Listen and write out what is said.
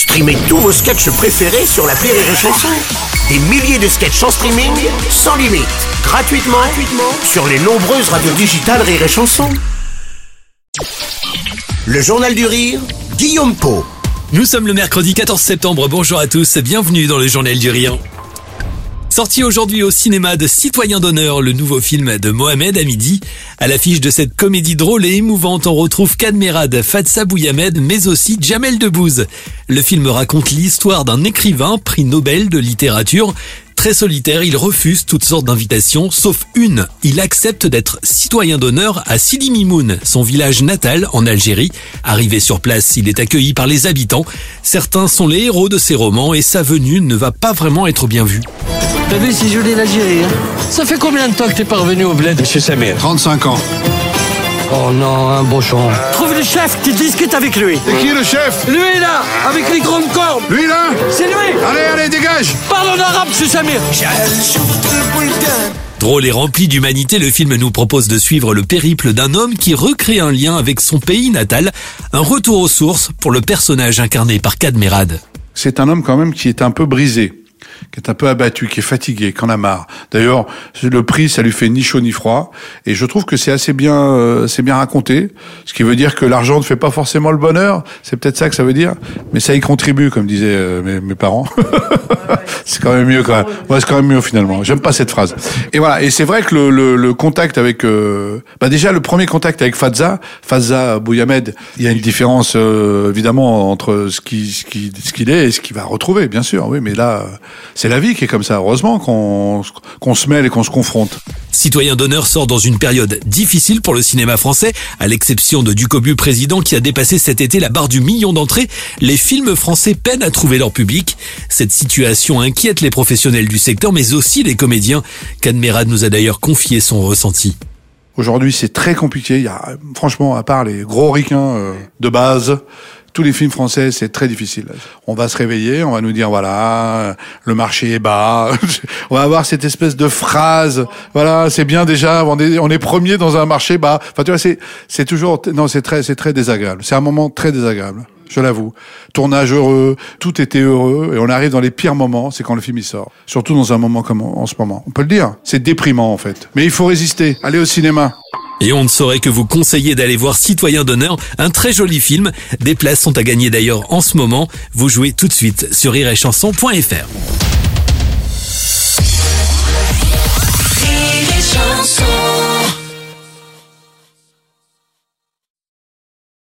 Streamez tous vos sketchs préférés sur la Rire et Chanson. Des milliers de sketchs en streaming, sans limite, gratuitement, gratuitement sur les nombreuses radios digitales Rire et Chanson. Le Journal du Rire, Guillaume Po. Nous sommes le mercredi 14 septembre, bonjour à tous, bienvenue dans le Journal du Rire. Sorti aujourd'hui au cinéma de Citoyen d'honneur, le nouveau film de Mohamed Hamidi. À l'affiche de cette comédie drôle et émouvante, on retrouve Kadmerad, Fatsa Bouyamed, mais aussi Jamel Debbouze. Le film raconte l'histoire d'un écrivain, prix Nobel de littérature. Très solitaire, il refuse toutes sortes d'invitations, sauf une. Il accepte d'être citoyen d'honneur à Sidi Mimoun, son village natal en Algérie. Arrivé sur place, il est accueilli par les habitants. Certains sont les héros de ses romans et sa venue ne va pas vraiment être bien vue. T'as vu si joli l'Algérie hein? Ça fait combien de temps que t'es pas revenu au bled? Monsieur Samir. 35 ans. Oh non, un bochon. Trouve le chef qui discute avec lui. C'est qui le chef? Lui là, avec les grandes cornes. Lui là? C'est lui Parle en arabe, Samir Drôle et rempli d'humanité, le film nous propose de suivre le périple d'un homme qui recrée un lien avec son pays natal, un retour aux sources pour le personnage incarné par Kadmerad. C'est un homme quand même qui est un peu brisé qui est un peu abattu, qui est fatigué, qui en a marre. D'ailleurs, le prix, ça lui fait ni chaud ni froid, et je trouve que c'est assez bien, euh, c'est bien raconté. Ce qui veut dire que l'argent ne fait pas forcément le bonheur. C'est peut-être ça que ça veut dire, mais ça y contribue, comme disaient euh, mes, mes, parents. c'est quand même mieux quand même. Ouais, c'est quand même mieux finalement. J'aime pas cette phrase. Et voilà. Et c'est vrai que le, le, le contact avec, euh, bah déjà le premier contact avec Fadza, Fadza Bouyamed, il y a une différence évidemment entre ce qui, ce qui, ce qu'il est et ce qu'il va retrouver, bien sûr. Oui, mais là c'est la vie qui est comme ça. Heureusement qu'on se mêle et qu'on se confronte. Citoyen d'honneur sort dans une période difficile pour le cinéma français, à l'exception de Ducobu président qui a dépassé cet été la barre du million d'entrées. Les films français peinent à trouver leur public. Cette situation inquiète les professionnels du secteur, mais aussi les comédiens. Cadmerad nous a d'ailleurs confié son ressenti. Aujourd'hui, c'est très compliqué. Il y a, franchement, à part les gros ricains euh, de base, tous les films français, c'est très difficile. On va se réveiller, on va nous dire voilà, le marché est bas. on va avoir cette espèce de phrase. Voilà, c'est bien déjà. On est, on est premier dans un marché bas. Enfin, tu vois, c'est, c'est toujours, non, c'est très, c'est très désagréable. C'est un moment très désagréable. Je l'avoue. Tournage heureux, tout était heureux, et on arrive dans les pires moments, c'est quand le film il sort. Surtout dans un moment comme en ce moment. On peut le dire. C'est déprimant en fait. Mais il faut résister. Aller au cinéma. Et on ne saurait que vous conseiller d'aller voir Citoyen d'honneur, un très joli film. Des places sont à gagner d'ailleurs en ce moment. Vous jouez tout de suite sur iréchanson.fr.